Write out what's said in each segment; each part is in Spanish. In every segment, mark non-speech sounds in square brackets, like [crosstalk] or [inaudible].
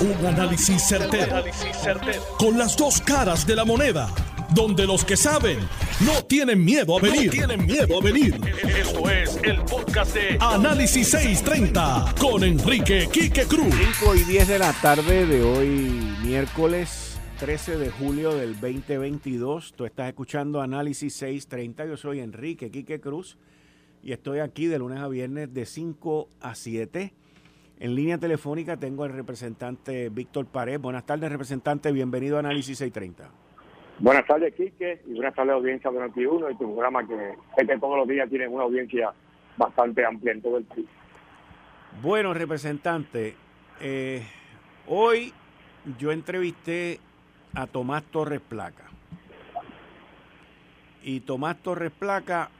Un análisis certero, Con las dos caras de la moneda. Donde los que saben no tienen miedo a venir. tienen miedo a venir. Esto es el podcast de Análisis 630 con Enrique Quique Cruz. 5 y 10 de la tarde de hoy, miércoles 13 de julio del 2022. Tú estás escuchando Análisis 630. Yo soy Enrique Quique Cruz y estoy aquí de lunes a viernes de 5 a 7 en línea telefónica tengo al representante Víctor Pared. Buenas tardes, representante. Bienvenido a Análisis 630. Buenas tardes, Quique, y buenas tardes, audiencia de 21 y tu programa que es que todos los días tiene una audiencia bastante amplia en todo el país. Bueno, representante, eh, hoy yo entrevisté a Tomás Torres Placa. Y Tomás Torres Placa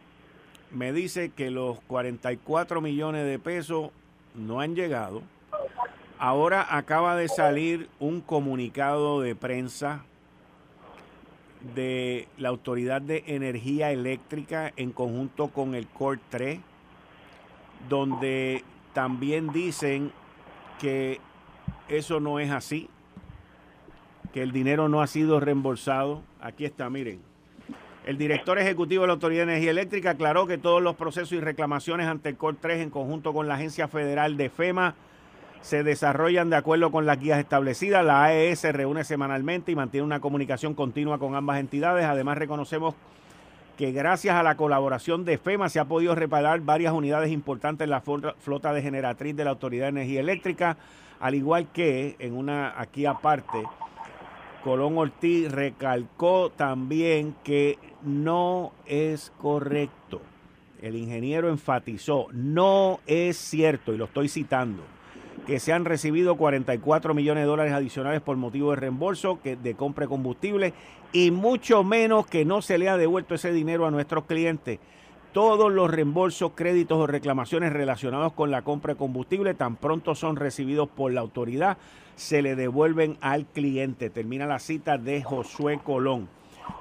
me dice que los 44 millones de pesos no han llegado. Ahora acaba de salir un comunicado de prensa de la Autoridad de Energía Eléctrica en conjunto con el COR 3, donde también dicen que eso no es así, que el dinero no ha sido reembolsado. Aquí está, miren. El director ejecutivo de la Autoridad de Energía Eléctrica aclaró que todos los procesos y reclamaciones ante el COR 3 en conjunto con la Agencia Federal de FEMA se desarrollan de acuerdo con las guías establecidas. La AES se reúne semanalmente y mantiene una comunicación continua con ambas entidades. Además, reconocemos que gracias a la colaboración de FEMA se ha podido reparar varias unidades importantes en la flota de generatriz de la Autoridad de Energía Eléctrica, al igual que en una aquí aparte Colón Ortiz recalcó también que no es correcto. El ingeniero enfatizó, no es cierto, y lo estoy citando, que se han recibido 44 millones de dólares adicionales por motivo de reembolso que, de compra de combustible y mucho menos que no se le ha devuelto ese dinero a nuestros clientes. Todos los reembolsos, créditos o reclamaciones relacionados con la compra de combustible tan pronto son recibidos por la autoridad se le devuelven al cliente. Termina la cita de Josué Colón.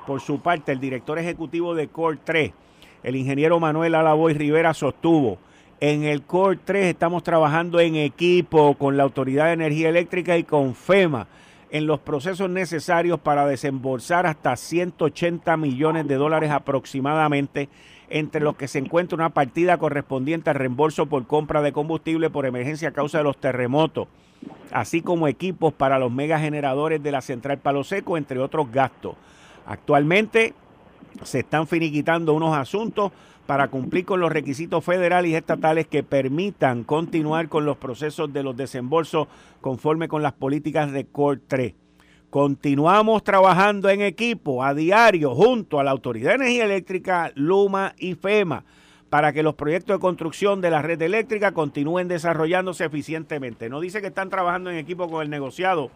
Por su parte, el director ejecutivo de Core 3, el ingeniero Manuel Alavoy Rivera, sostuvo, en el Core 3 estamos trabajando en equipo con la Autoridad de Energía Eléctrica y con FEMA en los procesos necesarios para desembolsar hasta 180 millones de dólares aproximadamente, entre los que se encuentra una partida correspondiente al reembolso por compra de combustible por emergencia a causa de los terremotos así como equipos para los megageneradores de la central Palo Seco, entre otros gastos. Actualmente se están finiquitando unos asuntos para cumplir con los requisitos federales y estatales que permitan continuar con los procesos de los desembolsos conforme con las políticas de COR 3. Continuamos trabajando en equipo a diario junto a la Autoridad de Energía Eléctrica, Luma y FEMA para que los proyectos de construcción de la red eléctrica continúen desarrollándose eficientemente. No dice que están trabajando en equipo con el negociado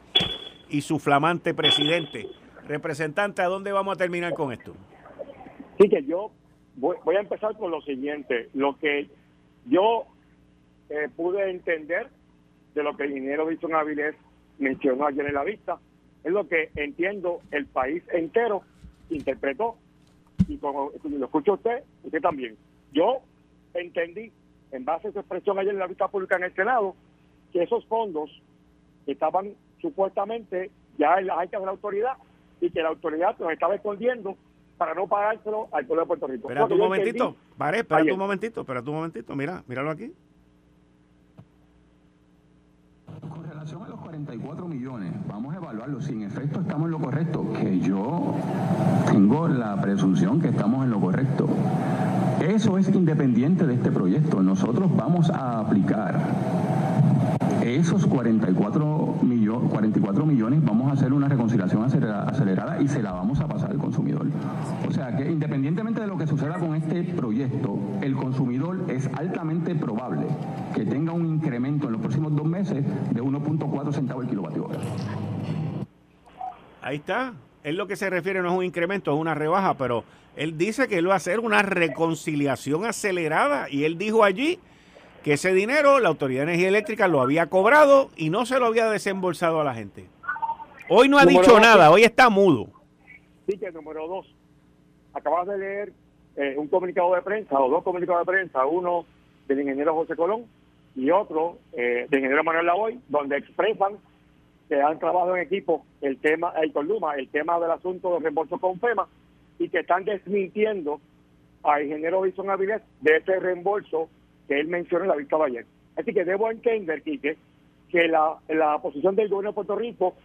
y su flamante presidente. Representante, ¿a dónde vamos a terminar con esto? Sí, que yo voy, a empezar con lo siguiente. Lo que yo eh, pude entender de lo que el ingeniero Víctor Avilés mencionó ayer en la vista es lo que entiendo el país entero interpretó y como lo escucha usted, usted también. Yo entendí, en base a su expresión ayer en la vista pública en el Senado, que esos fondos estaban supuestamente ya en las arcas de la autoridad y que la autoridad los estaba escondiendo para no pagárselo al pueblo de Puerto Rico. Espera un momentito, vale, espera un momentito, espera un momentito, mira, míralo aquí. Con relación a los 44 millones, vamos a evaluarlo. Si en efecto estamos en lo correcto, que yo tengo la presunción que estamos en lo correcto. Eso es independiente de este proyecto. Nosotros vamos a aplicar esos 44, 44 millones, vamos a hacer una reconciliación acelerada y se la vamos a pasar al consumidor. O sea que independientemente de lo que suceda con este proyecto, el consumidor es altamente probable que tenga un incremento en los próximos dos meses de 1.4 centavos el kilovatio hora. Ahí está. Es lo que se refiere, no es un incremento, es una rebaja, pero él dice que él va a hacer una reconciliación acelerada y él dijo allí que ese dinero la Autoridad de Energía Eléctrica lo había cobrado y no se lo había desembolsado a la gente. Hoy no ha dicho nada, hoy está mudo. Sí, que número dos, acabas de leer eh, un comunicado de prensa o dos comunicados de prensa, uno del ingeniero José Colón y otro eh, del ingeniero Manuel Lavoy, donde expresan que han trabajado en equipo el tema, el con Luma, el tema del asunto de reembolso con FEMA y que están desmintiendo al ingeniero Wilson Avilés de ese reembolso que él mencionó en la de ayer. Así que debo entender, Quique, que la, la posición del gobierno de Puerto Rico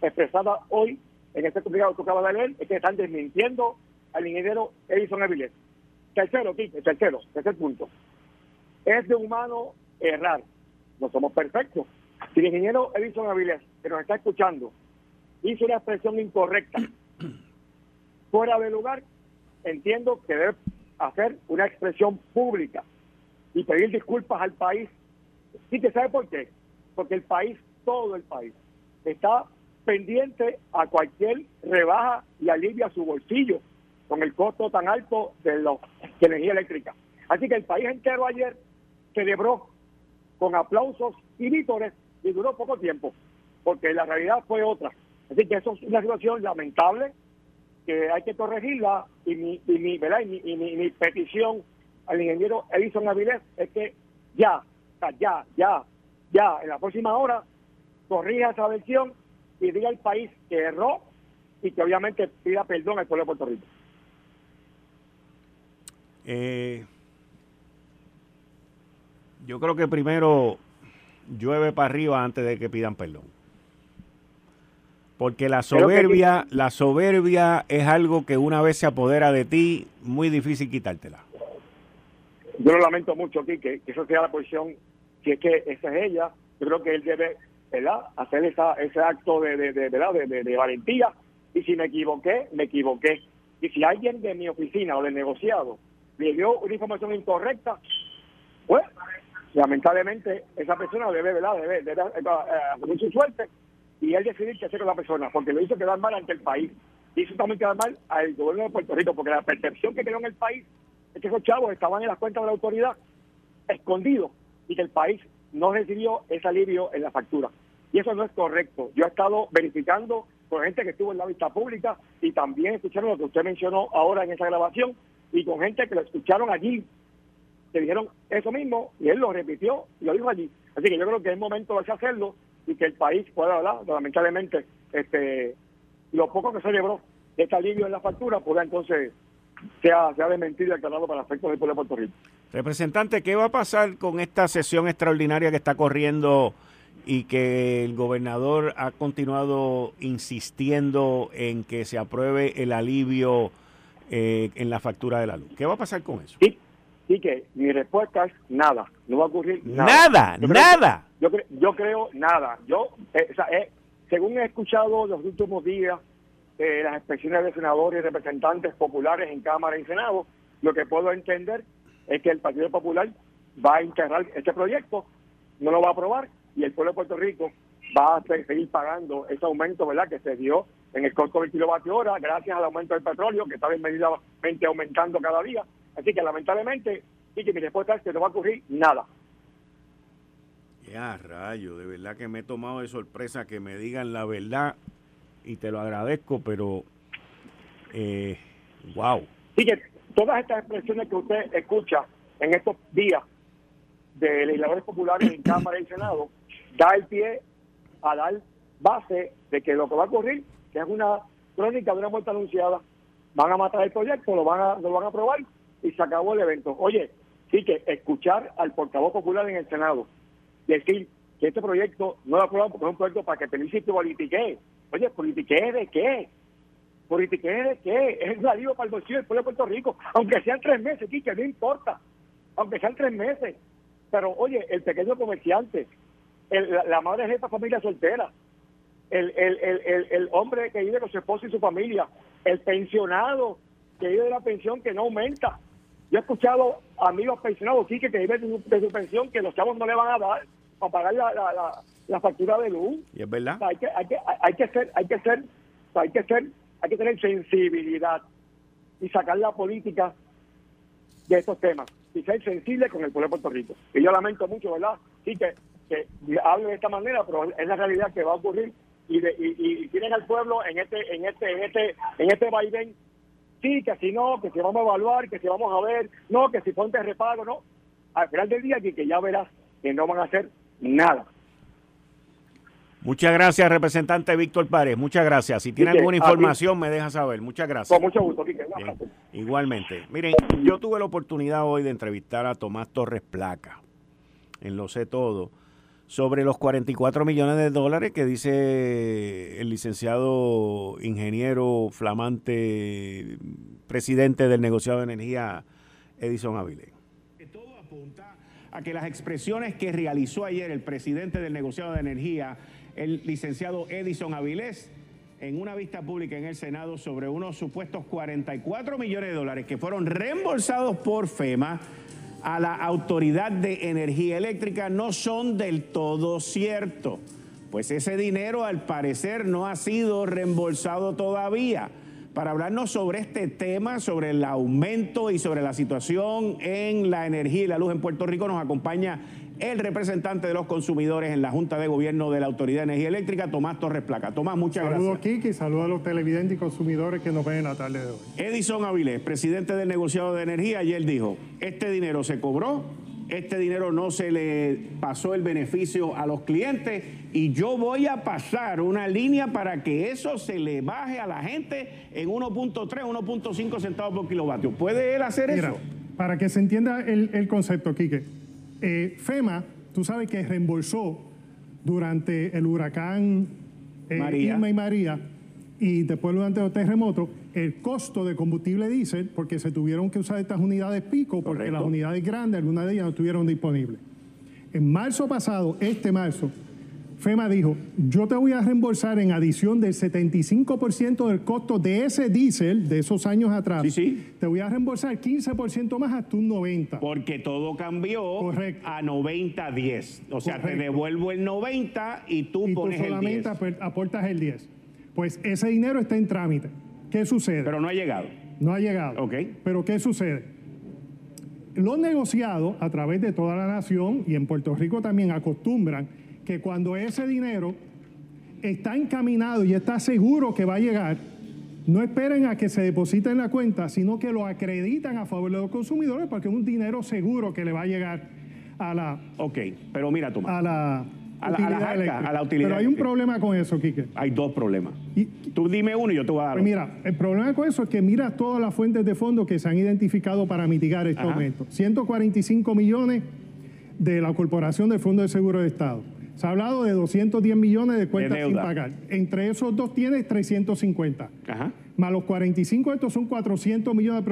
expresada hoy en este comunicado que acaba de leer es que están desmintiendo al ingeniero Edison Avilés. Tercero, Quique, tercero, tercer punto. Es de humano errar. No somos perfectos. Si el ingeniero Edison Avilés, que nos está escuchando, hizo una expresión incorrecta, fuera de lugar, entiendo que debe hacer una expresión pública y pedir disculpas al país. ¿Y que sabe por qué? Porque el país, todo el país, está pendiente a cualquier rebaja y alivia su bolsillo con el costo tan alto de, la energía eléctrica. Así que el país entero ayer celebró con aplausos y vítores y duró poco tiempo, porque la realidad fue otra. Así que eso es una situación lamentable que hay que corregirla y mi, y mi, ¿verdad? Y mi, petición al ingeniero Edison Avilés es que ya, ya, ya, ya, en la próxima hora corrija esa versión y diga al país que erró y que obviamente pida perdón al pueblo de Puerto Rico. Eh, yo creo que primero llueve para arriba antes de que pidan perdón. Porque la soberbia, la soberbia es algo que una vez se apodera de ti, muy difícil quitártela. Yo lo lamento mucho, aquí que eso sea la posición, si es que esa es ella, yo creo que él debe ¿verdad? hacer esa, ese acto de, de, de, de, valentía. Y si me equivoqué, me equivoqué. Y si alguien de mi oficina o del negociado le dio una información incorrecta, pues lamentablemente esa persona debe, ¿verdad? debe, debe, eh, su suerte y él decidir qué hacer con la persona, porque lo hizo quedar mal ante el país. Hizo también quedar mal al gobierno de Puerto Rico, porque la percepción que quedó en el país es que esos chavos estaban en las cuentas de la autoridad escondidos y que el país no recibió ese alivio en la factura. Y eso no es correcto. Yo he estado verificando con gente que estuvo en la vista pública y también escucharon lo que usted mencionó ahora en esa grabación y con gente que lo escucharon allí, que dijeron eso mismo y él lo repitió y lo dijo allí. Así que yo creo que es momento de hacerlo y que el país pueda hablar, lamentablemente, este, lo poco que se celebró este alivio en la factura pueda entonces sea, sea desmentido y aclarado para efectos del pueblo de Puerto Rico. Representante, ¿qué va a pasar con esta sesión extraordinaria que está corriendo y que el gobernador ha continuado insistiendo en que se apruebe el alivio eh, en la factura de la luz? ¿Qué va a pasar con eso? Sí, sí que mi respuesta es nada, no va a ocurrir nada. Nada, nada. yo, yo creo nada. Yo, eh, eh, según he escuchado los últimos días las expresiones de senadores y representantes populares en Cámara y Senado, lo que puedo entender es que el Partido Popular va a integrar este proyecto, no lo va a aprobar y el pueblo de Puerto Rico va a seguir pagando ese aumento verdad que se dio en el costo del kilovatio hora gracias al aumento del petróleo que está inmediatamente aumentando cada día. Así que lamentablemente, y que mi respuesta es que no va a ocurrir nada. Ya, rayo, de verdad que me he tomado de sorpresa que me digan la verdad y te lo agradezco, pero eh, wow. Sí, todas estas expresiones que usted escucha en estos días de legisladores populares en Cámara y Senado da el pie a dar base de que lo que va a ocurrir, que es una crónica de una muerte anunciada, van a matar el proyecto, lo van a, lo van a aprobar y se acabó el evento. Oye, sí que escuchar al portavoz popular en el Senado decir que este proyecto no lo aprueban porque es un proyecto para que Felice politiquee. Oye, ¿politiquee de qué? ¿Politiquee de qué? Es un alivio para el bolsillo del pueblo de Puerto Rico, aunque sean tres meses, que no importa, aunque sean tres meses. Pero oye, el pequeño comerciante, la, madre de esta familia soltera, el, el, el, el, hombre que vive con su esposo y su familia, el pensionado que vive de la pensión que no aumenta. Yo he escuchado amigos pensionados sí que, viven de su, pensión que los chavos no le van a dar para pagar la, factura de luz. Y es verdad. hay que, hay que, hay que ser, hay que ser, hay que ser, hay que tener sensibilidad y sacar la política de estos temas y ser sensible con el pueblo de Puerto Rico. Y yo lamento mucho, ¿verdad? Sí, que, que hable de esta manera, pero es la realidad que va a ocurrir y, y, tienen al pueblo en este en este en este en este vaivén sí que si no que si vamos a evaluar que si vamos a ver no que si ponte repago no al final del día que, que ya verás que no van a hacer nada Muchas gracias, representante Víctor Párez. Muchas gracias. Si tiene alguna información, me deja saber. Muchas gracias. Con mucho gusto, igualmente. Miren, yo tuve la oportunidad hoy de entrevistar a Tomás Torres Placa, en Lo Sé Todo, sobre los 44 millones de dólares que dice el licenciado ingeniero flamante presidente del negociado de energía Edison Avilés. Todo apunta a que las expresiones que realizó ayer el presidente del negociado de energía, el licenciado Edison Avilés, en una vista pública en el Senado sobre unos supuestos 44 millones de dólares que fueron reembolsados por FEMA a la Autoridad de Energía Eléctrica no son del todo ciertos. Pues ese dinero al parecer no ha sido reembolsado todavía. Para hablarnos sobre este tema, sobre el aumento y sobre la situación en la energía y la luz en Puerto Rico, nos acompaña el representante de los consumidores en la Junta de Gobierno de la Autoridad de Energía Eléctrica, Tomás Torres Placa. Tomás, muchas gracias. Saludos, Kiki, saludos a los televidentes y consumidores que nos ven en la tarde de hoy. Edison Avilés, presidente del negociado de energía, ayer dijo, este dinero se cobró, este dinero no se le pasó el beneficio a los clientes y yo voy a pasar una línea para que eso se le baje a la gente en 1.3, 1.5 centavos por kilovatio. ¿Puede él hacer eso? Para que se entienda el, el concepto, Quique eh, FEMA, tú sabes que reembolsó durante el huracán eh, Irma y María y después durante los terremotos el costo de combustible diésel porque se tuvieron que usar estas unidades pico porque las unidades grandes, algunas de ellas no estuvieron disponibles. En marzo pasado, este marzo, FEMA dijo, yo te voy a reembolsar en adición del 75% del costo de ese diésel de esos años atrás. Sí, sí. Te voy a reembolsar 15% más hasta un 90%. Porque todo cambió a 90-10. O sea, te devuelvo el 90 y tú y pones tú solamente aportas el 10. Pues ese dinero está en trámite. ¿Qué sucede? Pero no ha llegado. No ha llegado. Ok. Pero ¿qué sucede? Los negociados a través de toda la nación y en Puerto Rico también acostumbran que cuando ese dinero está encaminado y está seguro que va a llegar, no esperen a que se deposite en la cuenta, sino que lo acreditan a favor de los consumidores porque es un dinero seguro que le va a a a la... Ok, pero mira, Tomás. A la... A la, a, la utilidad. Pero hay un problema con eso, Quique. Hay dos problemas. Y, Tú dime uno y yo te voy a dar. Pues mira, el problema con eso es que mira todas las fuentes de fondos que se han identificado para mitigar este aumento. 145 millones de la Corporación del Fondo de Seguro de Estado. Se ha hablado de 210 millones de cuentas sin pagar. Entre esos dos tienes 350. Ajá. Más los 45, estos son 400 millones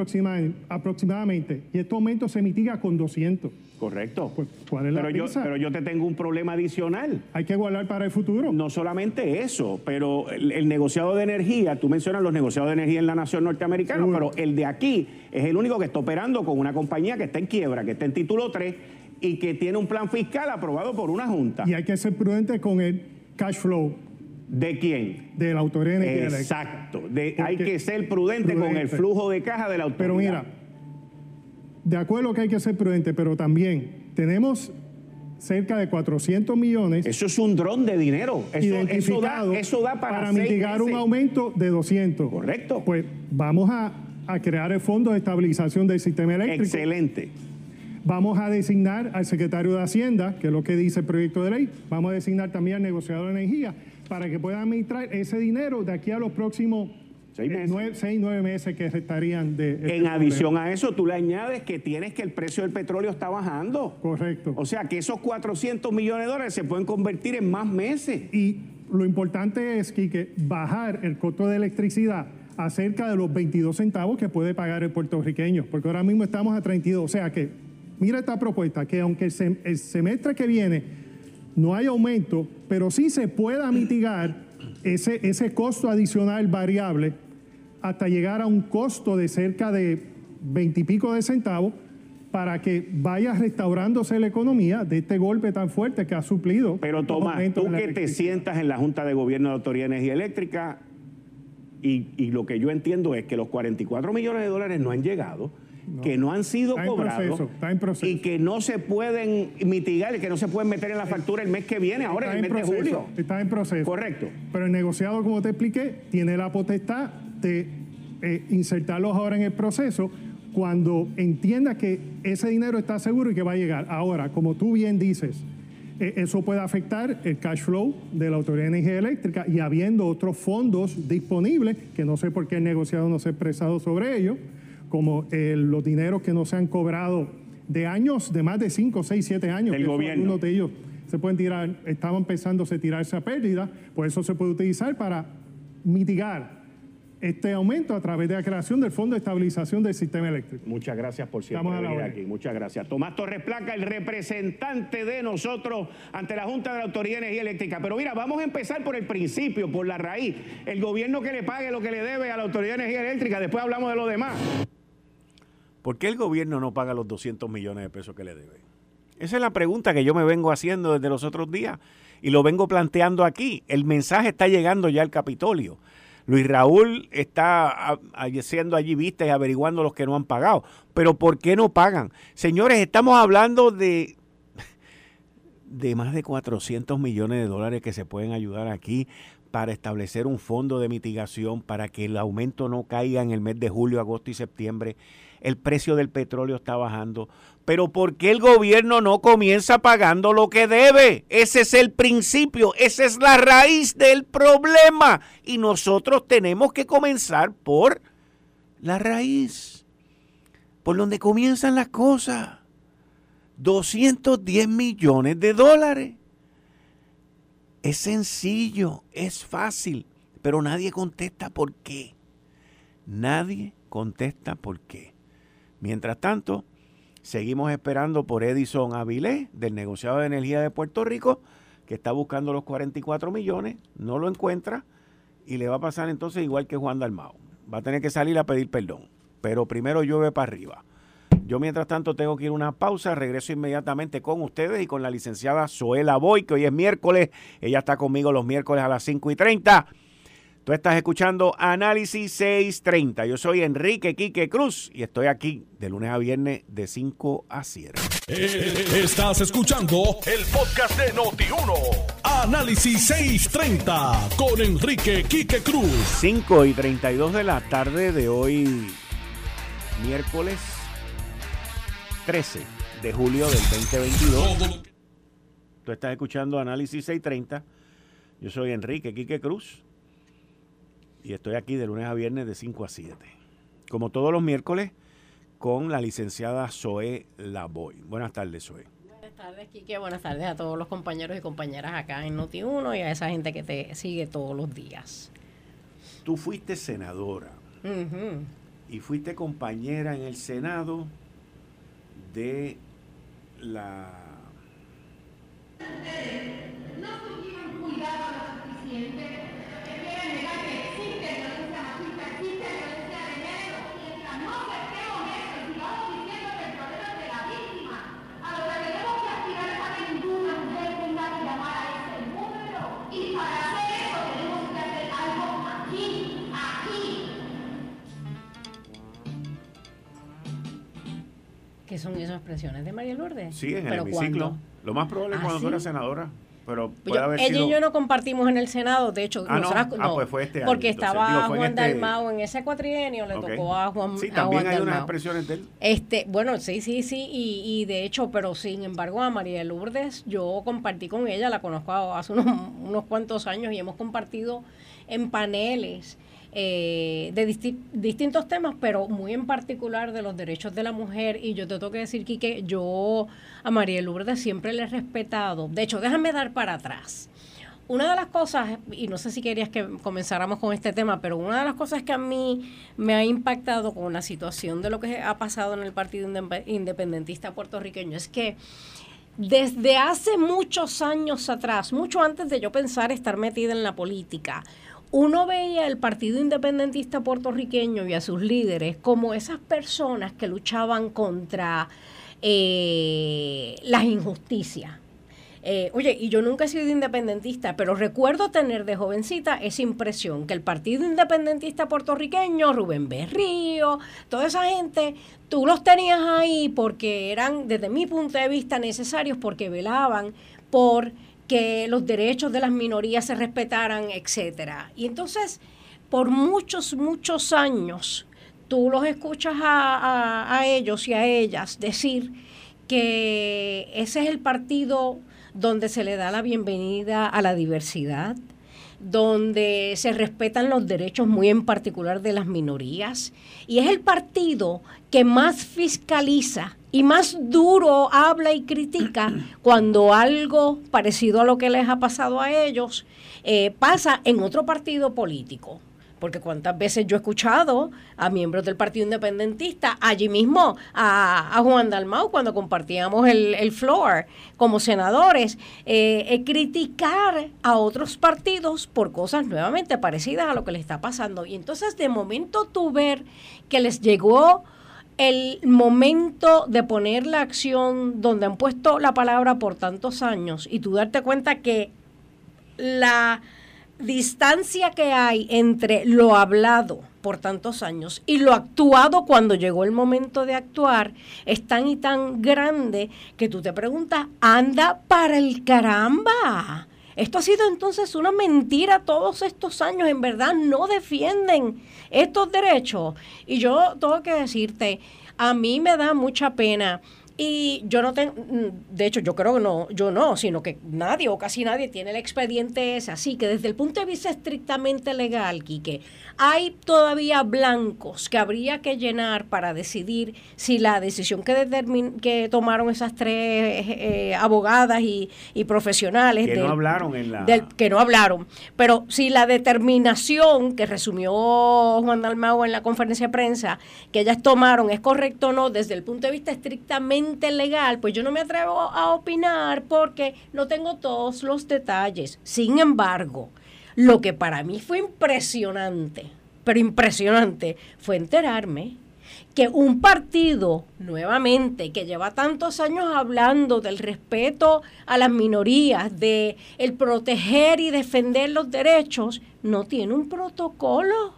aproximadamente. Y este aumento se mitiga con 200. Correcto. Pues, ¿cuál es la pero, yo, pero yo te tengo un problema adicional. Hay que guardar para el futuro. No solamente eso, pero el, negociado de energía, tú mencionas los negociados de energía en la nación norteamericana, pero el de aquí es el único que está operando con una compañía que está en quiebra, que está en título 3 y que tiene un plan fiscal aprobado por una junta. Y hay que ser prudente con el cash flow. ¿De quién? De la autoridad Exacto. hay que ser prudente, con el flujo de caja de la autoridad. Pero mira, de acuerdo que hay que ser prudente, pero también tenemos cerca de 400 millones. Eso es un dron de dinero. Eso, eso, da, para, mitigar un aumento de 200. Correcto. Pues vamos a, a crear el Fondo de Estabilización del Sistema Eléctrico. Excelente. Vamos a designar al secretario de Hacienda, que es lo que dice el proyecto de ley. Vamos a designar también al negociador de energía para que pueda administrar ese dinero de aquí a los próximos Seis, meses. Nueve, seis, nueve meses que estarían de... Este en adición a eso, tú le añades que tienes que el precio del petróleo está bajando. Correcto. O sea, que esos 400 millones de dólares se pueden convertir en más meses. Y lo importante es, que bajar el costo de electricidad a cerca de los 22 centavos que puede pagar el puertorriqueño, porque ahora mismo estamos a 32. O sea que mira esta propuesta, que aunque el, semestre que viene no hay aumento, pero sí se pueda mitigar ese, ese costo adicional variable hasta llegar a un costo de cerca de veintipico de centavos para que vaya restaurándose la economía de este golpe tan fuerte que ha suplido. Pero Tomás, tú que te sientas en la Junta de Gobierno de Autoridad de Energía Eléctrica y, y, lo que yo entiendo es que los 44 millones de dólares no han llegado que no han sido cobrados y que no se pueden mitigar, y que no se pueden meter en la factura el mes que viene, ahora en el mes de julio. Está en proceso. Correcto. Pero el negociado, como te expliqué, tiene la potestad de eh, insertarlos ahora en el proceso cuando entienda que ese dinero está seguro y que va a llegar. Ahora, como tú bien dices, eh, eso puede afectar el cash flow de la Autoridad de Energía Eléctrica y habiendo otros fondos disponibles, que no sé por qué el negociado no se ha expresado sobre ello, como eh, los dineros que no se han cobrado de años, de más de 5, 6, 7 años. El gobierno. Uno de ellos se pueden tirar, estaban empezándose a tirar esa pérdida, pues eso se puede utilizar para mitigar este aumento a través de la creación del Fondo de Estabilización del Sistema Eléctrico. Muchas gracias por siempre Estamos a la aquí. Muchas gracias. Tomás Torres Placa, el representante de nosotros ante la Junta de la Autoridad de Energía Eléctrica. Pero mira, vamos a empezar por el principio, por la raíz. El gobierno que le pague lo que le debe a la Autoridad de Energía Eléctrica. Después hablamos de lo demás. ¿Por qué el gobierno no paga los 200 millones de pesos que le debe? Esa es la pregunta que yo me vengo haciendo desde los otros días y lo vengo planteando aquí. El mensaje está llegando ya al Capitolio. Luis Raúl está haciendo allí vistas y averiguando los que no han pagado. Pero ¿por qué no pagan? Señores, estamos hablando de, de más de 400 millones de dólares que se pueden ayudar aquí para establecer un fondo de mitigación para que el aumento no caiga en el mes de julio, agosto y septiembre. El precio del petróleo está bajando. Pero ¿por qué el gobierno no comienza pagando lo que debe? Ese es el principio, esa es la raíz del problema. Y nosotros tenemos que comenzar por la raíz, por donde comienzan las cosas. 210 millones de dólares. Es sencillo, es fácil, pero nadie contesta por qué. Nadie contesta por qué. Mientras tanto, seguimos esperando por Edison Avilés, del negociado de energía de Puerto Rico, que está buscando los 44 millones, no lo encuentra y le va a pasar entonces igual que Juan Dalmao. Va a tener que salir a pedir perdón, pero primero llueve para arriba. Yo mientras tanto tengo que ir a una pausa, regreso inmediatamente con ustedes y con la licenciada Zoela Boy, que hoy es miércoles, ella está conmigo los miércoles a las 5 y 30. Tú estás escuchando Análisis 630. Yo soy Enrique Quique Cruz y estoy aquí de lunes a viernes de 5 a 7. Eh, Estás escuchando el podcast de Noti1. Análisis 630 con Enrique Quique Cruz. 5 y 32 de la tarde de hoy, miércoles 13 de julio del 2022. Todo lo que- Tú estás escuchando Análisis 630. Yo soy Enrique Quique Cruz y estoy aquí de lunes a viernes de 5 a 7. Como todos los miércoles, con la licenciada Zoe Lavoy. Buenas tardes, Zoe. Buenas tardes, Quique. Buenas tardes a todos los compañeros y compañeras acá en Noti1 y a esa gente que te sigue todos los días. Tú fuiste senadora y fuiste compañera en el Senado de la... ¿Qué son esas expresiones de María Lourdes? Sí, en el ¿Pero hemiciclo. cuándo? Lo más probable es ¿Ah, cuando sí? eras senadora, pero Pues puede yo- haber ella sido... y yo no compartimos en el Senado, de hecho, Ah, ¿no? nosotras Ah, pues fue este año, porque entonces. estaba Digo, Juan este- Dalmao en ese cuatrienio, le tocó a Juan, Sí, a también Juan hay unas expresiones de él. Este, bueno, sí, sí, sí, y, y de hecho, pero sin embargo a María Lourdes yo compartí con ella, la conozco hace unos, unos cuantos años y hemos compartido en paneles eh, de disti- distintos temas, pero muy en particular de los derechos de la mujer. Y yo te tengo que decir, que yo a María Lourdes siempre le he respetado. De hecho, déjame dar para atrás. Una de las cosas, y no sé si querías que comenzáramos con este tema, pero una de las cosas que a mí me ha impactado con la situación de lo que ha pasado en el Partido Indep- Independentista puertorriqueño es que desde hace muchos años atrás, mucho antes de yo pensar estar metida en la política, uno veía el Partido Independentista puertorriqueño y a sus líderes como esas personas que luchaban contra eh, las injusticias. Eh, oye, y yo nunca he sido independentista, pero recuerdo tener de jovencita esa impresión que el Partido Independentista puertorriqueño, Rubén Berrío, toda esa gente, tú los tenías ahí porque eran, desde mi punto de vista, necesarios porque velaban por que los derechos de las minorías se respetaran, etcétera. Y entonces, por muchos, muchos años, tú los escuchas a, a- ellos y a ellas decir que ese es el partido donde se le da la bienvenida a la diversidad, donde se respetan los derechos muy en particular de las minorías, y es el partido que más fiscaliza y más duro habla y critica [clears throat] cuando algo parecido a lo que les ha pasado a ellos eh, pasa en otro partido político. Porque cuántas veces yo he escuchado a miembros del Partido Independentista, allí mismo a, Juan Dalmau, cuando compartíamos el, floor como senadores, eh, eh, criticar a otros partidos por cosas nuevamente parecidas a lo que les está pasando. Y entonces de momento tú ver que les llegó el momento de poner la acción donde han puesto la palabra por tantos años y tú darte cuenta que la distancia que hay entre lo hablado por tantos años y lo actuado cuando llegó el momento de actuar es tan y tan grande que tú te preguntas, anda para el caramba. Esto ha sido entonces una mentira todos estos años, en verdad no defienden estos derechos. Y yo tengo que decirte, a mí me da mucha pena y yo no tengo, mm, de hecho yo creo que no, yo no, sino que nadie o casi nadie tiene el expediente ese. Así que desde el punto de vista estrictamente legal, Quique, hay todavía blancos que habría que llenar para decidir si la decisión que, que tomaron esas tres eh, abogadas y, profesionales... Que no hablaron en la... que no hablaron. Pero si la determinación que resumió Juan Dalmau en la conferencia de prensa, que ellas tomaron es correcto o no, desde el punto de vista estrictamente legal, pues yo no me atrevo a opinar porque no tengo todos los detalles. Sin embargo, lo que para mí fue impresionante, pero impresionante, fue enterarme que un partido, nuevamente, que lleva tantos años hablando del respeto a las minorías, de el proteger y defender los derechos, no tiene un protocolo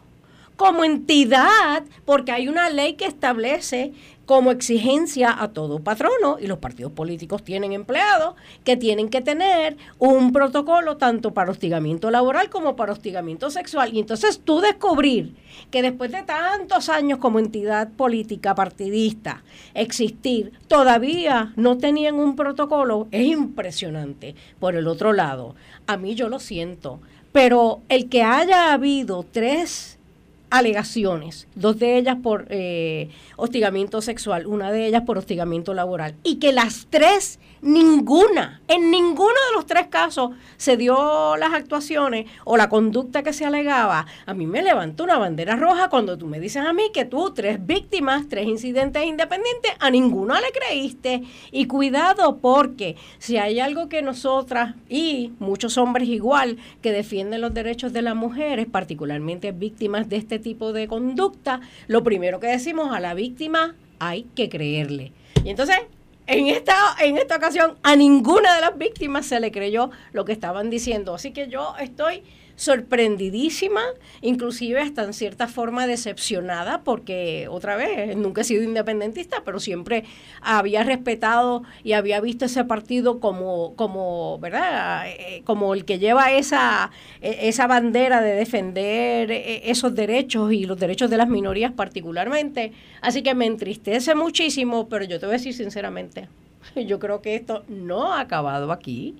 como entidad, porque hay una ley que establece como exigencia a todo patrono, y los partidos políticos tienen empleados que tienen que tener un protocolo tanto para hostigamiento laboral como para hostigamiento sexual. Y entonces tú descubrir que después de tantos años como entidad política partidista existir, todavía no tenían un protocolo, es impresionante. Por el otro lado, a mí yo lo siento, pero el que haya habido tres alegaciones, dos de ellas por eh, hostigamiento sexual, una de ellas por hostigamiento laboral, y que las tres Ninguna, en ninguno de los tres casos se dio las actuaciones o la conducta que se alegaba. A mí me levantó una bandera roja cuando tú me dices a mí que tú, tres víctimas, tres incidentes independientes, a ninguno le creíste. Y cuidado porque si hay algo que nosotras y muchos hombres igual que defienden los derechos de las mujeres, particularmente víctimas de este tipo de conducta, lo primero que decimos a la víctima hay que creerle. Y entonces en esta, en esta ocasión a ninguna de las víctimas se le creyó lo que estaban diciendo. Así que yo estoy sorprendidísima, inclusive hasta en cierta forma decepcionada, porque otra vez, nunca he sido independentista, pero siempre había respetado y había visto ese partido como, como ¿verdad? Eh, como el que lleva esa, e, esa bandera de defender e, esos derechos y los derechos de las minorías particularmente. Así que me entristece muchísimo, pero yo te voy a decir sinceramente, [laughs] yo creo que esto no ha acabado aquí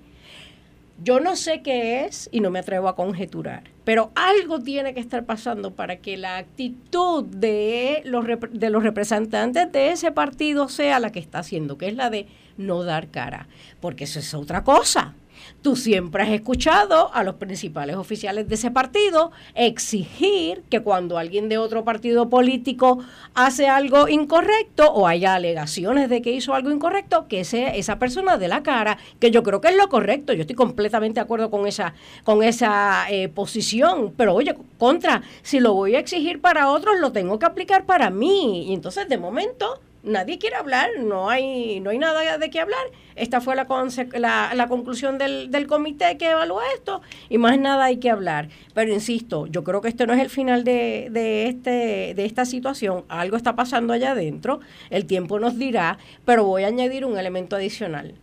yo no sé qué es y no me atrevo a conjeturar, pero algo tiene que estar pasando para que la actitud de los, de los representantes de ese partido sea la que está haciendo, que es la de no dar cara, porque eso es otra cosa. Tú siempre has escuchado a los principales oficiales de ese partido exigir que cuando alguien de otro partido político hace algo incorrecto o haya alegaciones de que hizo algo incorrecto, que sea esa persona de la cara, que yo creo que es lo correcto. Yo estoy completamente de acuerdo con esa, con esa eh, posición. Pero oye, contra, si lo voy a exigir para otros, lo tengo que aplicar para mí. Y entonces, de momento, nadie quiere hablar, no hay, no hay nada de qué hablar. Esta fue la, la, conclusión del, del, comité que evaluó esto y más nada hay que hablar. Pero insisto, yo creo que este no es el final de, de, este, de esta situación. Algo está pasando allá adentro, el tiempo nos dirá, pero voy a añadir un elemento adicional.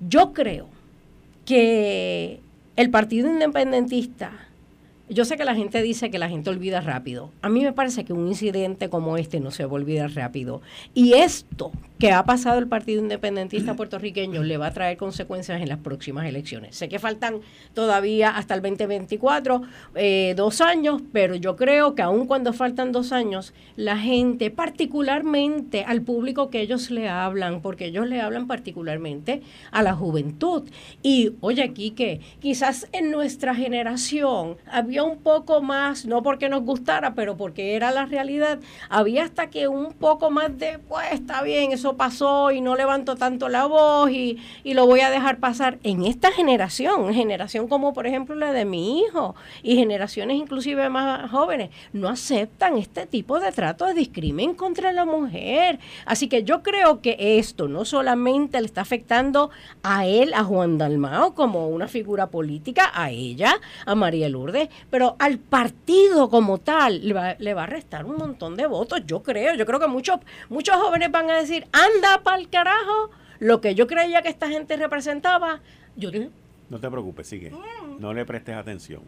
Yo creo que el Partido Independentista yo sé que la gente dice que la gente olvida rápido. A mí me parece que un incidente como este no se va a olvidar rápido. Y esto que ha pasado el Partido Independentista puertorriqueño le va a traer consecuencias en las próximas elecciones. Sé que faltan todavía hasta el 2024 eh, dos años, pero yo creo que aun cuando faltan dos años, la gente, particularmente al público que ellos le hablan, porque ellos le hablan particularmente a la juventud. Y oye, aquí que quizás en nuestra generación había un poco más, no porque nos gustara, pero porque era la realidad, había hasta que un poco más de, pues está bien, eso pasó y no levanto tanto la voz y, y lo voy a dejar pasar. En esta generación, generación como por ejemplo la de mi hijo y generaciones inclusive más jóvenes, no aceptan este tipo de trato de discrimen contra la mujer. Así que yo creo que esto no solamente le está afectando a él, a Juan Dalmao, como una figura política, a ella, a María Lourdes, pero al partido como tal le va, le va a restar un montón de votos, yo creo. Yo creo que muchos, muchos jóvenes van a decir, anda pa'l carajo, lo que yo creía que esta gente representaba, yo No te preocupes, sigue. Mm. No le prestes atención.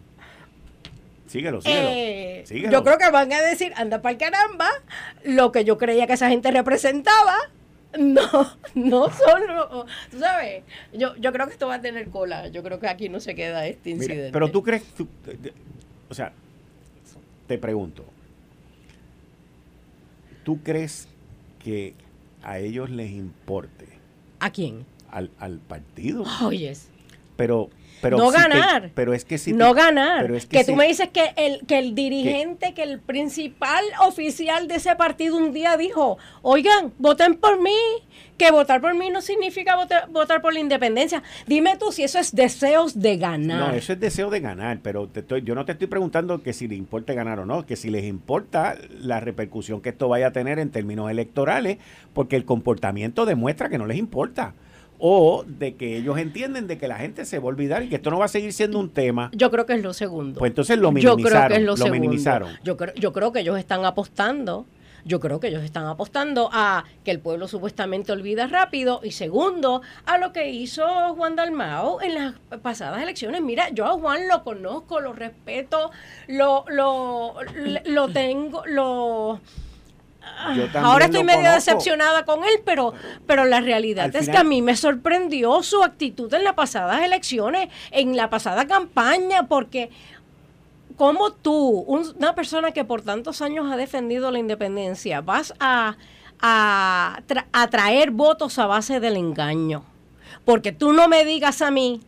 Síguelo, síguelo, eh, Yo creo que van a decir, anda pa'l caramba, lo que yo creía que esa gente representaba, no, no solo, tú sabes, yo, yo creo que esto va a tener cola, yo creo que aquí no se queda este incidente. pero tú crees, o sea, te pregunto, ¿tú crees que a ellos les importe? ¿A quién? Al, al partido. Oyes. Pero pero no ganar. pero es que si no ganar. que, tú me dices que el, que el dirigente, que, el principal oficial de ese partido un día dijo, oigan, voten por mí, que votar por mí no significa votar, votar por la independencia. Dime tú si eso es deseos de ganar. No, eso es deseo de ganar, pero te estoy, yo no te estoy preguntando que si les importe ganar o no, que si les importa la repercusión que esto vaya a tener en términos electorales, porque el comportamiento demuestra que no les importa o de que ellos entienden de que la gente se va a olvidar y que esto no va a seguir siendo un tema. Yo creo que es lo segundo. Pues entonces lo minimizaron. Yo creo que es lo, segundo. minimizaron. Yo creo, yo creo que ellos están apostando. Yo creo que ellos están apostando a que el pueblo supuestamente olvida rápido y segundo a lo que hizo Juan Dalmao en las pasadas elecciones. Mira, yo a Juan lo conozco, lo respeto, lo, lo, lo tengo, lo Ahora estoy medio decepcionada con él, pero, pero la realidad es que a mí me sorprendió su actitud en las pasadas elecciones, en la pasada campaña, porque como tú, una persona que por tantos años ha defendido la independencia, vas a, a, a traer votos a base del engaño? Porque tú no me digas a mí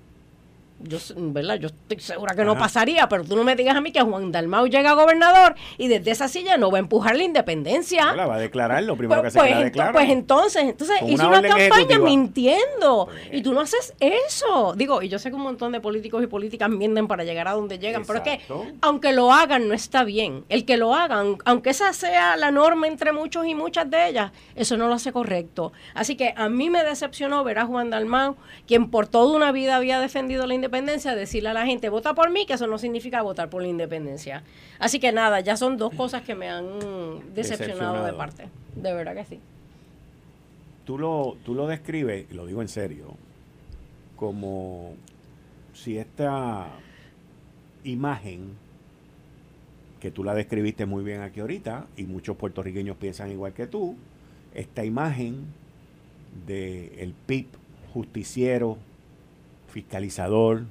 yo, ¿verdad? yo estoy segura que no pasaría, pero tú no me digas a mí que Juan Dalmau llega a gobernador y desde esa silla no va a empujar la independencia. la va a declarar, lo primero pues, que se pues, pues entonces, entonces hizo una, campaña mintiendo pues. y tú no haces eso. Digo, y yo sé que un montón de políticos y políticas mienten para llegar a donde llegan, pero es que aunque lo hagan no está bien. El que lo hagan, aunque esa sea la norma entre muchos y muchas de ellas, eso no lo hace correcto. Así que a mí me decepcionó ver a Juan Dalmau, quien por toda una vida había defendido la independencia independencia, decirle a la gente, vota por mí, que eso no significa votar por la independencia. Así que nada, ya son dos cosas que me han [clears throat] decepcionado, de parte. De verdad que sí. Tú lo, tú lo describes, y lo digo en serio, como si esta imagen, que tú la describiste muy bien aquí ahorita, y muchos puertorriqueños piensan igual que tú, esta imagen del el PIB justiciero fiscalizador,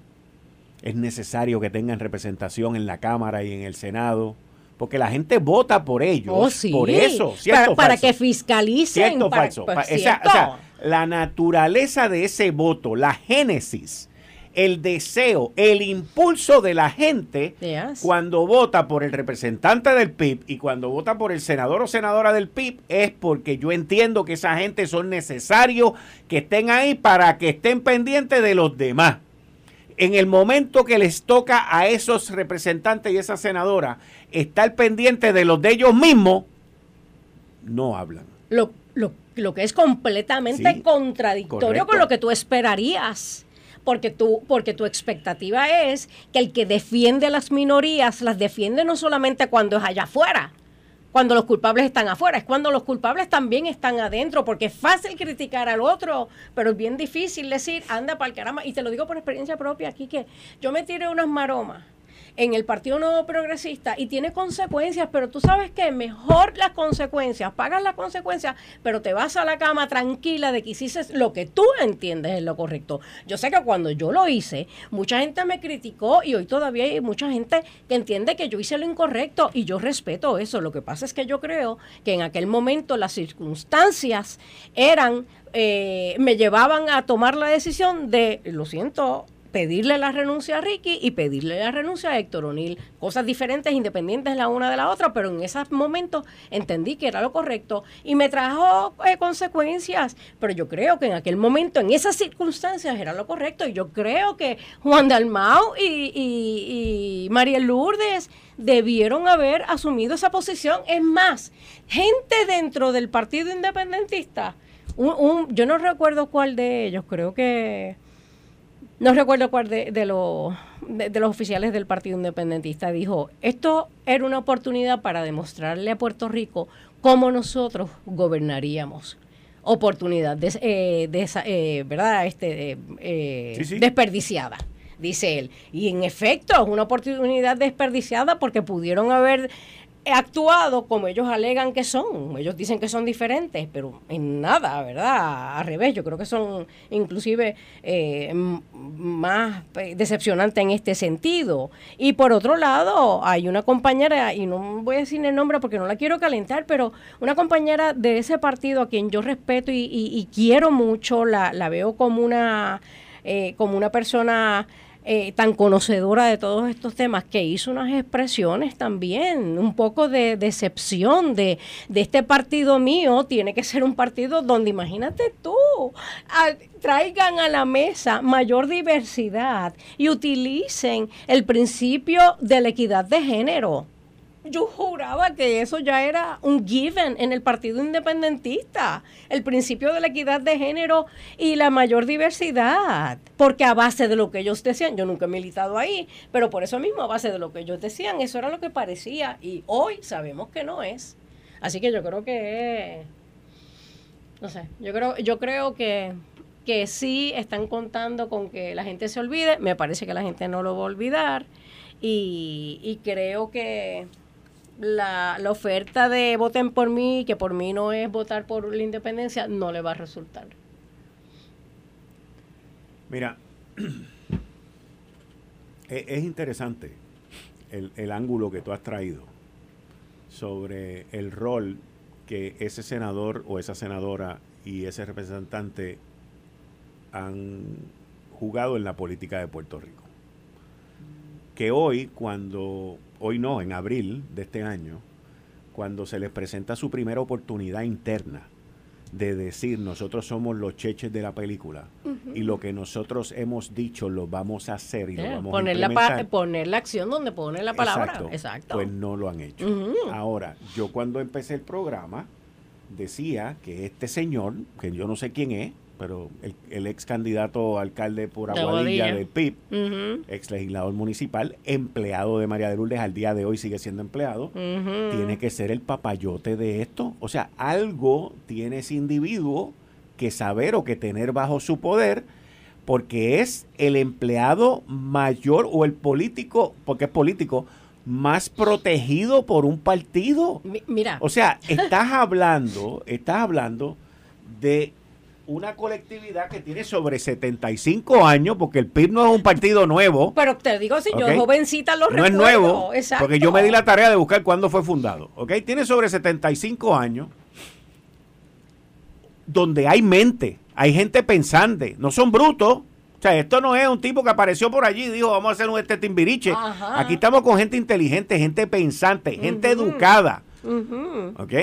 es necesario que tengan representación en la Cámara y en el Senado, porque la gente vota por ellos, oh, por eso, para, que fiscalicen. Cierto, falso. Pues, la naturaleza de ese voto, la génesis, el deseo, el impulso de la gente cuando vota por el representante del PIB y cuando vota por el senador o senadora del PIB es porque yo entiendo que esa gente son necesarios que estén ahí para que estén pendientes de los demás en el momento que les toca a esos representantes y esa senadora estar pendiente de los de ellos mismos, no hablan. Lo, lo, que es completamente contradictorio con lo que tú esperarías. Porque, tú, porque tu expectativa es que el que defiende a las minorías las defiende no solamente cuando es allá afuera, cuando los culpables están afuera, es cuando los culpables también están adentro, porque es fácil criticar al otro, pero es bien difícil decir, anda para el caramba, y te lo digo por experiencia propia aquí, que yo me tiré unas maromas en el Partido Nuevo Progresista y tiene consecuencias, pero tú sabes que mejor las consecuencias, pagas las consecuencias, pero te vas a la cama tranquila de que hiciste lo que tú entiendes es lo correcto. Yo sé que cuando yo lo hice, mucha gente me criticó y hoy todavía hay mucha gente que entiende que yo hice lo incorrecto y yo respeto eso. Lo que pasa es que yo creo que en aquel momento las circunstancias eran, eh, me llevaban a tomar la decisión de, lo siento, pedirle la renuncia a Ricky y pedirle la renuncia a Héctor O'Neill. Cosas diferentes, independientes la una de la otra, pero en esos momentos entendí que era lo correcto y me trajo eh, consecuencias. Pero yo creo que en aquel momento, en esas circunstancias, era lo correcto. Y yo creo que Juan Dalmau y, y, María Lourdes debieron haber asumido esa posición. Es más, gente dentro del Partido Independentista, un, yo no recuerdo cuál de ellos, creo que no recuerdo cuál de, de, los, de, los oficiales del Partido Independentista dijo, esto era una oportunidad para demostrarle a Puerto Rico cómo nosotros gobernaríamos. Oportunidad de, eh, eh, ¿verdad? Este, eh, desperdiciada, dice él. Y en efecto, es una oportunidad desperdiciada porque pudieron haber actuado como ellos alegan que son. Ellos dicen que son diferentes, pero en nada, ¿verdad? Al revés, yo creo que son inclusive eh, más decepcionantes en este sentido. Y por otro lado, hay una compañera, y no voy a decir el nombre porque no la quiero calentar, pero una compañera de ese partido a quien yo respeto y, quiero mucho, la, la veo como una, eh, como una persona eh, tan conocedora de todos estos temas, que hizo unas expresiones también, un poco de decepción de, de este partido mío, tiene que ser un partido donde, imagínate tú, traigan a la mesa mayor diversidad y utilicen el principio de la equidad de género yo juraba que eso ya era un given en el Partido Independentista, el principio de la equidad de género y la mayor diversidad, porque a base de lo que ellos decían, yo nunca he militado ahí, pero por eso mismo a base de lo que ellos decían, eso era lo que parecía y hoy sabemos que no es. Así que yo creo que no sé, yo creo yo creo que que sí están contando con que la gente se olvide, me parece que la gente no lo va a olvidar y, y creo que la, la, oferta de voten por mí, que por mí no es votar por la independencia, no le va a resultar. Mira, [clears throat] e, es interesante el, el, ángulo que tú has traído sobre el rol que ese senador o esa senadora y ese representante han jugado en la política de Puerto Rico. Que hoy, cuando hoy no, en abril de este año, cuando se les presenta su primera oportunidad interna de decir nosotros somos los cheches de la película y lo que nosotros hemos dicho lo vamos a hacer y lo vamos poner a La poner la acción donde pone la palabra. Exacto. Pues no lo han hecho. Ahora, yo cuando empecé el programa decía que este señor, que yo no sé quién es, pero el, ex candidato alcalde por Aguadilla del PIB, ex legislador municipal, empleado de María de Lourdes, al día de hoy sigue siendo empleado, tiene que ser el papayote de esto. O sea, algo tiene ese individuo que saber o que tener bajo su poder, porque es el empleado mayor o el político, porque es político, más protegido por un partido. Mira. O sea, estás hablando, estás hablando de una colectividad que tiene sobre 75 años, porque el PIB no es un partido nuevo. Pero te digo, si yo jovencita lo No es nuevo, porque yo me di la tarea de buscar cuándo fue fundado. ¿ok? Tiene sobre 75 años, donde hay mente, hay gente pensante, no son brutos. O sea, esto no es un tipo que apareció por allí y dijo, vamos a hacer un este timbiriche. Aquí estamos con gente inteligente, gente pensante, gente educada. ¿Ok?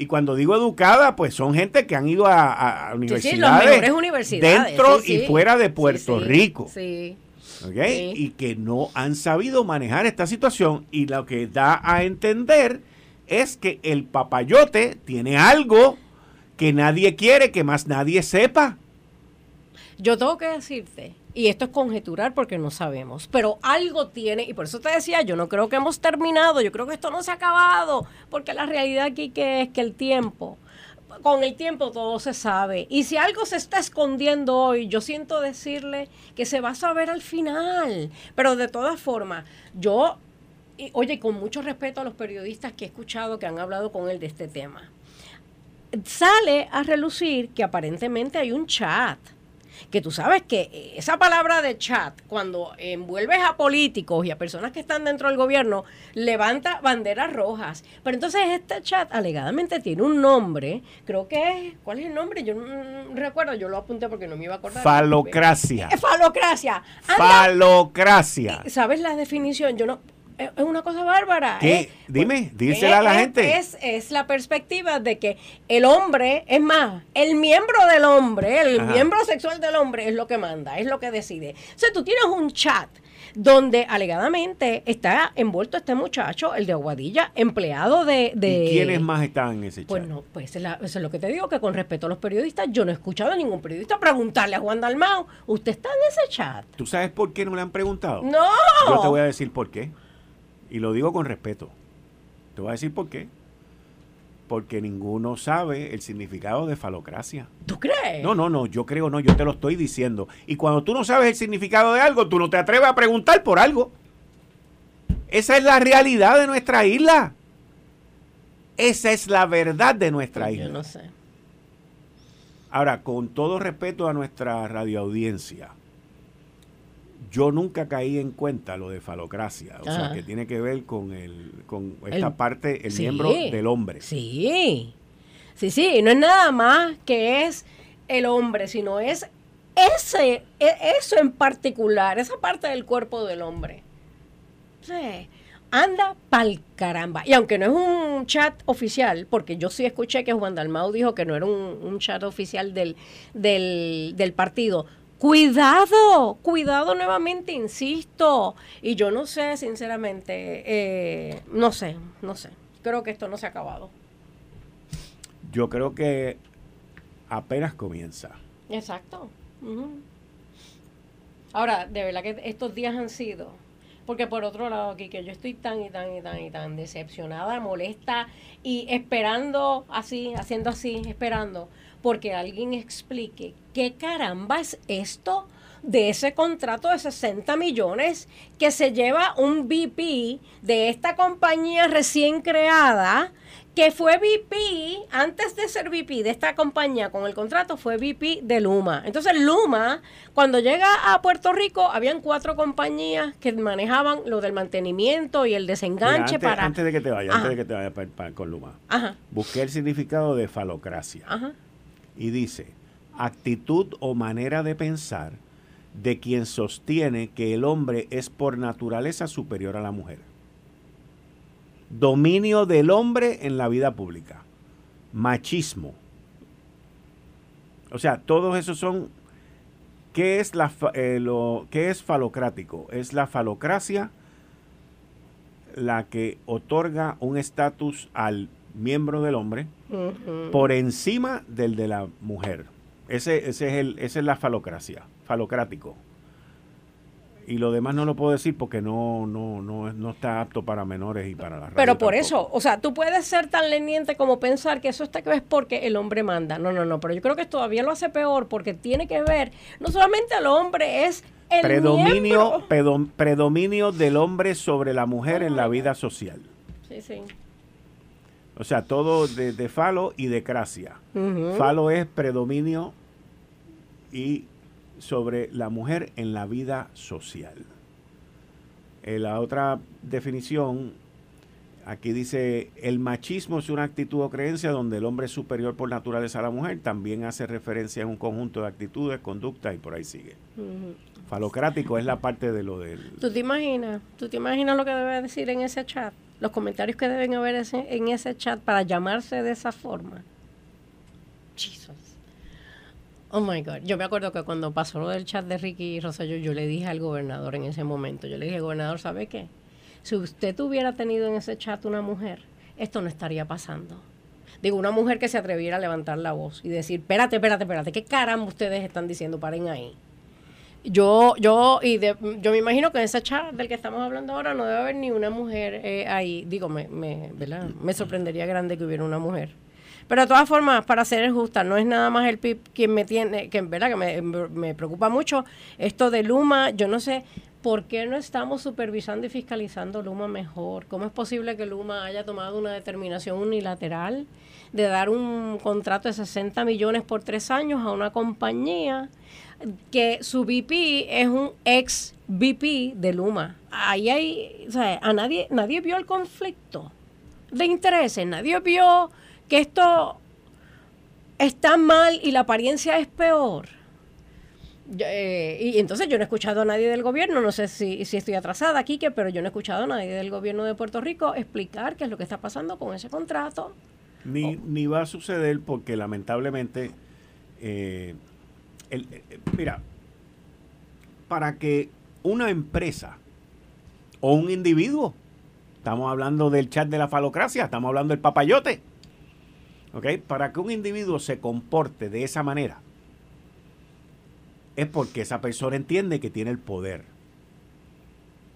Y cuando digo educada, pues son gente que han ido a, universidades, dentro y fuera de Puerto Rico. Y que no han sabido manejar esta situación y lo que da a entender es que el papayote tiene algo que nadie quiere, que más nadie sepa. Yo tengo que decirte y esto es conjeturar porque no sabemos, pero algo tiene, y por eso te decía, yo no creo que hemos terminado, yo creo que esto no se ha acabado, porque la realidad aquí que es que el tiempo con el tiempo todo se sabe. Y si algo se está escondiendo hoy, yo siento decirle que se va a saber al final. Pero de todas formas, yo, oye, con mucho respeto a los periodistas que he escuchado que han hablado con él de este tema, sale a relucir que aparentemente hay un chat que tú sabes que esa palabra de chat, cuando envuelves a políticos y a personas que están dentro del gobierno, levanta banderas rojas. Pero entonces este chat alegadamente tiene un nombre, creo que es, ¿cuál es el nombre? Yo no recuerdo, yo lo apunté porque no me iba a acordar. Falocracia. Falocracia. Falocracia. ¿Sabes la definición? Yo no es una cosa bárbara. ¿Qué? ¿eh? Dime, dísela a la gente. Es, es, la perspectiva de que el hombre, es más, el miembro del hombre, el miembro sexual del hombre es lo que manda, es lo que decide. O sea, tú tienes un chat donde alegadamente está envuelto este muchacho, el de Aguadilla, empleado de... ¿Y quiénes más están en ese pues chat? Pues no, pues eso es lo que te digo, que con respeto a los periodistas, yo no he escuchado a ningún periodista preguntarle a Juan Dalmao, ¿usted está en ese chat? ¿Tú sabes por qué no le han preguntado? No. Yo te voy a decir por qué. Y lo digo con respeto. Te voy a decir por qué. Porque ninguno sabe el significado de falocracia. ¿Tú crees? No, no, no, yo creo no, yo te lo estoy diciendo. Y cuando tú no sabes el significado de algo, tú no te atreves a preguntar por algo. Esa es la realidad de nuestra isla. Esa es la verdad de nuestra isla. Yo no sé. Ahora, con todo respeto a nuestra radioaudiencia, yo nunca caí en cuenta lo de falocracia, o sea, que tiene que ver con el con esta parte, el miembro del hombre. Sí, sí, sí, no es nada más que es el hombre, sino es ese, e, eso en particular, esa parte del cuerpo del hombre. Sí, anda pa'l caramba. Y aunque no es un chat oficial, porque yo sí escuché que Juan Dalmau dijo que no era un, un chat oficial del, del, del partido, Cuidado, cuidado nuevamente, insisto. Y yo no sé, sinceramente, eh, no sé, no sé. Creo que esto no se ha acabado. Yo creo que apenas comienza. Exacto. Ahora, de verdad que estos días han sido, porque por otro lado, aquí que yo estoy tan y tan y tan y tan decepcionada, molesta y esperando así, haciendo así, esperando porque alguien explique qué caramba es esto de ese contrato de 60 millones que se lleva un VP de esta compañía recién creada, que fue VP, antes de ser VP de esta compañía con el contrato, fue VP de Luma. Entonces Luma, cuando llega a Puerto Rico, habían cuatro compañías que manejaban lo del mantenimiento y el desenganche para... Antes de que te vayas, antes de que te vayas con Luma, busqué el significado de falocracia. Ajá y dice, actitud o manera de pensar de quien sostiene que el hombre es por naturaleza superior a la mujer. Dominio del hombre en la vida pública. Machismo. O sea, todos esos son... ¿Qué es, la, eh, lo, ¿Qué es falocrático? Es la falocracia la que otorga un estatus al miembro del hombre por encima del de la mujer. Ese, ese es el, esa es la falocracia, falocrático. Y lo demás no lo puedo decir porque no, no, no, no está apto para menores y para la radio Pero por eso, o sea, tú puedes ser tan leniente como pensar que eso está que es porque el hombre manda. No, no, no, pero yo creo que todavía lo hace peor porque tiene que ver, no solamente el hombre, es el predominio, predominio del hombre sobre la mujer en la vida social. Sí, sí. O sea, todo de, falo y de cracia. Falo es predominio y sobre la mujer en la vida social. Eh, la otra definición, aquí dice, el machismo es una actitud o creencia donde el hombre es superior por naturaleza a la mujer. También hace referencia a un conjunto de actitudes, conductas y por ahí sigue. Falocrático es la parte de lo del... ¿Tú te imaginas? ¿Tú te imaginas lo que debe decir en ese chat? los comentarios que deben haber en ese chat para llamarse de esa forma. Jesus. Oh my God. Yo me acuerdo que cuando pasó lo del chat de Ricky Rosselló, yo le dije al gobernador en ese momento, yo le dije, gobernador, ¿sabe qué? Si usted hubiera tenido en ese chat una mujer, esto no estaría pasando. Digo, una mujer que se atreviera a levantar la voz y decir, espérate, espérate, espérate, ¿qué caramba ustedes están diciendo? Paren ahí yo, yo, y yo me imagino que en ese chat del que estamos hablando ahora no debe haber ni una mujer eh, ahí. Digo, me, me, ¿verdad? me sorprendería grande que hubiera una mujer. Pero de todas formas, para ser justa, no es nada más el PIB quien me tiene, que verdad que me, me preocupa mucho. Esto de Luma, yo no sé, ¿por qué no estamos supervisando y fiscalizando Luma mejor? ¿Cómo es posible que Luma haya tomado una determinación unilateral de dar un contrato de 60 millones por tres años a una compañía que su VP es un ex VP de Luma? Ahí hay, o sea, a nadie, nadie vio el conflicto de intereses, nadie vio que esto está mal y la apariencia es peor. Eh, y entonces yo no he escuchado a nadie del gobierno, no sé si, si estoy atrasada, Kike, pero yo no he escuchado a nadie del gobierno de Puerto Rico explicar qué es lo que está pasando con ese contrato. Ni, ni va a suceder porque lamentablemente, eh, el, eh, mira, para que una empresa o un individuo, estamos hablando del chat de la falocracia, estamos hablando del papayote, ¿ok? Para que un individuo se comporte de esa manera, es porque esa persona entiende que tiene el poder.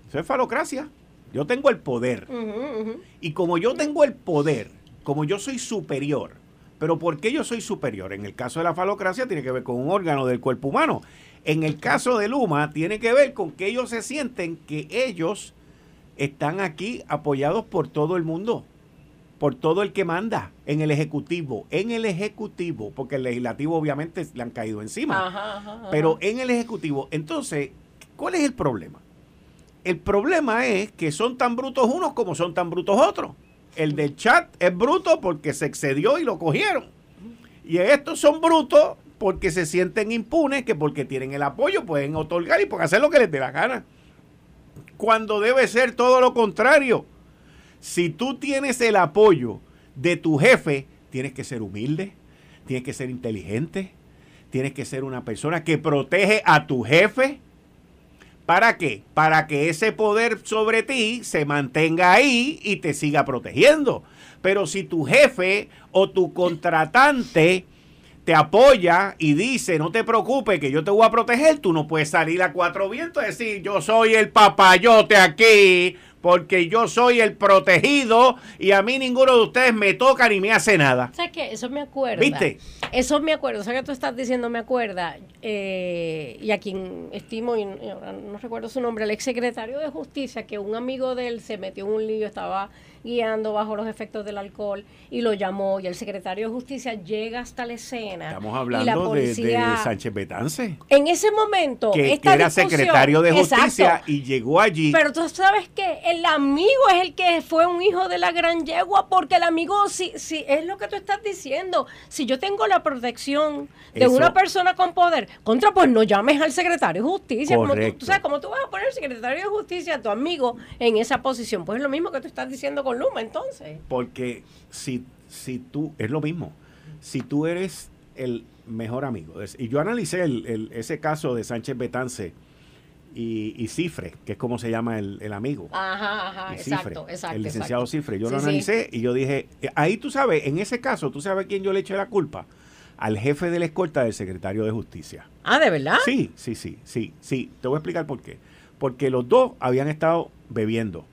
Eso es falocracia. Yo tengo el poder. Y como yo tengo el poder, como yo soy superior, pero ¿por qué yo soy superior? En el caso de la falocracia tiene que ver con un órgano del cuerpo humano. En el caso de Luma tiene que ver con que ellos se sienten que ellos están aquí apoyados por todo el mundo por todo el que manda en el Ejecutivo, en el Ejecutivo, porque el Legislativo obviamente le han caído encima, pero en el Ejecutivo. Entonces, ¿cuál es el problema? El problema es que son tan brutos unos como son tan brutos otros. El del chat es bruto porque se excedió y lo cogieron. Y estos son brutos porque se sienten impunes, que porque tienen el apoyo pueden otorgar y pueden hacer lo que les dé la gana. Cuando debe ser todo lo contrario si tú tienes el apoyo de tu jefe, tienes que ser humilde, tienes que ser inteligente, tienes que ser una persona que protege a tu jefe. ¿Para qué? Para que ese poder sobre ti se mantenga ahí y te siga protegiendo. Pero si tu jefe o tu contratante te apoya y dice, no te preocupes que yo te voy a proteger, tú no puedes salir a cuatro vientos y decir, yo soy el papayote aquí, porque yo soy el protegido y a mí ninguno de ustedes me toca ni me hace nada. ¿Sabes qué? Eso me acuerda. ¿Viste? Eso me acuerdo. O sea, que tú estás diciendo me acuerda. Eh, y a quien estimo, y ahora no recuerdo su nombre, el exsecretario de Justicia, que un amigo de él se metió en un lío, estaba guiando bajo los efectos del alcohol y lo llamó y el secretario de justicia llega hasta la escena. Estamos hablando de, Sánchez Betance. En ese momento, que, era secretario de justicia y llegó allí. Pero tú sabes que el amigo es el que fue un hijo de la gran yegua porque el amigo, si, si es lo que tú estás diciendo, si yo tengo la protección de una persona con poder, contra pues no llames al secretario de justicia. Como tú, sabes, ¿cómo tú vas a poner el secretario de justicia a tu amigo en esa posición? Pues es lo mismo que tú estás diciendo con Luma entonces. Porque si, si tú, es lo mismo, si tú eres el mejor amigo, y yo analicé el, ese caso de Sánchez Betance y, Cifre, que es como se llama el, amigo. Ajá, ajá, exacto, exacto. El licenciado Cifre. Yo lo analicé y yo dije, eh, ahí tú sabes, en ese caso, tú sabes a quién yo le eché la culpa. Al jefe de la escolta del secretario de Justicia. Ah, ¿de verdad? Sí, sí, sí, sí, sí. Te voy a explicar por qué. Porque los dos habían estado bebiendo.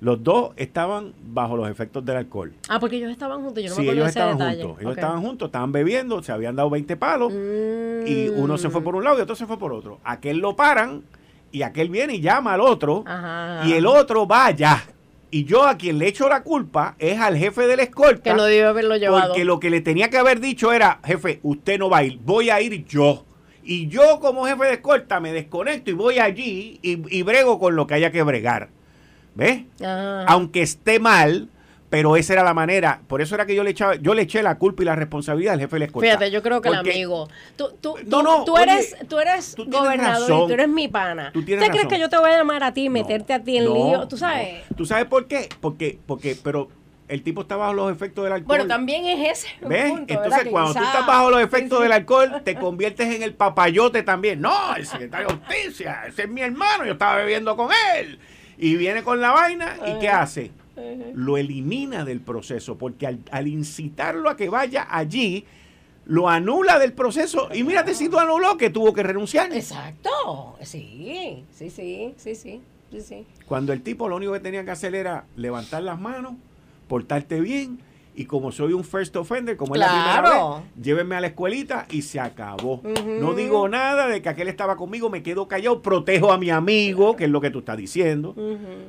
Los dos estaban bajo los efectos del alcohol. Ah, porque ellos estaban juntos. Yo no sí, ellos estaban juntos. Ellos estaban juntos, estaban bebiendo, se habían dado 20 palos y uno se fue por un lado y otro se fue por otro. Aquel lo paran y aquel viene y llama al otro y el otro va allá. Y yo a quien le echo la culpa es al jefe de la escolta. Que no debe haberlo llevado. Porque lo que le tenía que haber dicho era, jefe, usted no va a ir, voy a ir yo. Y yo como jefe de escolta me desconecto y voy allí y, y brego con lo que haya que bregar. ¿Ves? Ah. Aunque esté mal, pero esa era la manera. Por eso era que yo le echaba, yo le eché la culpa y la responsabilidad al jefe de la escuela. Fíjate, yo creo que el amigo. Tú, tú, tú, eres, tú eres gobernador y tú eres mi pana. ¿Tú, crees que yo te voy a llamar a ti, meterte a ti en lío? ¿Tú sabes? ¿Tú sabes por qué? Porque, porque, pero el tipo está bajo los efectos del alcohol. Bueno, también es ese. ¿Ves? Entonces, cuando tú estás bajo los efectos del alcohol, te conviertes en el papayote también. No, el secretario de justicia, ese es mi hermano, yo estaba bebiendo con él y viene con la vaina y ¿qué hace? Lo elimina del proceso porque al, incitarlo a que vaya allí, lo anula del proceso. Y mírate si lo anuló que tuvo que renunciar. Exacto, sí, sí, sí, sí, sí, sí, Cuando el tipo lo único que tenía que hacer era levantar las manos, portarte bien y como soy un first offender, como es la primera vez, llévenme a la escuelita y se acabó. No digo nada de que aquel estaba conmigo, me quedo callado, protejo a mi amigo, que es lo que tú estás diciendo.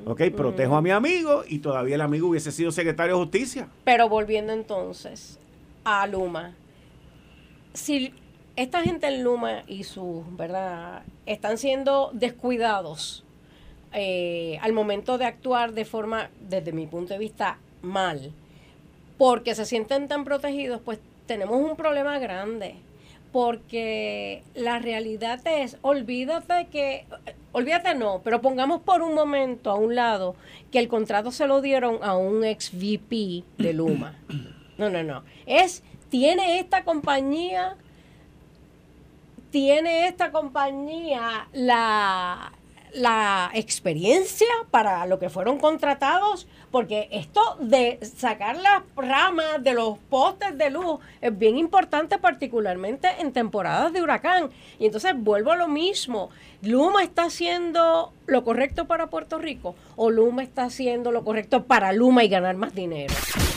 Ok, protejo a mi amigo y todavía el amigo hubiese sido secretario de justicia. Pero volviendo entonces a Luma, si esta gente en Luma y su, ¿verdad? Están siendo descuidados eh, al momento de actuar de forma, desde mi punto de vista, mal porque se sienten tan protegidos, pues tenemos un problema grande. Porque la realidad es, olvídate que, olvídate no, pero pongamos por un momento a un lado que el contrato se lo dieron a un ex VP de Luma. [clears throat] No, no, no. Es, tiene esta compañía, tiene esta compañía la, la experiencia para lo que fueron contratados, porque esto de sacar las ramas de los postes de luz es bien importante, particularmente en temporadas de huracán. Y entonces vuelvo a lo mismo. ¿Luma está haciendo lo correcto para Puerto Rico o Luma está haciendo lo correcto para Luma y ganar más dinero?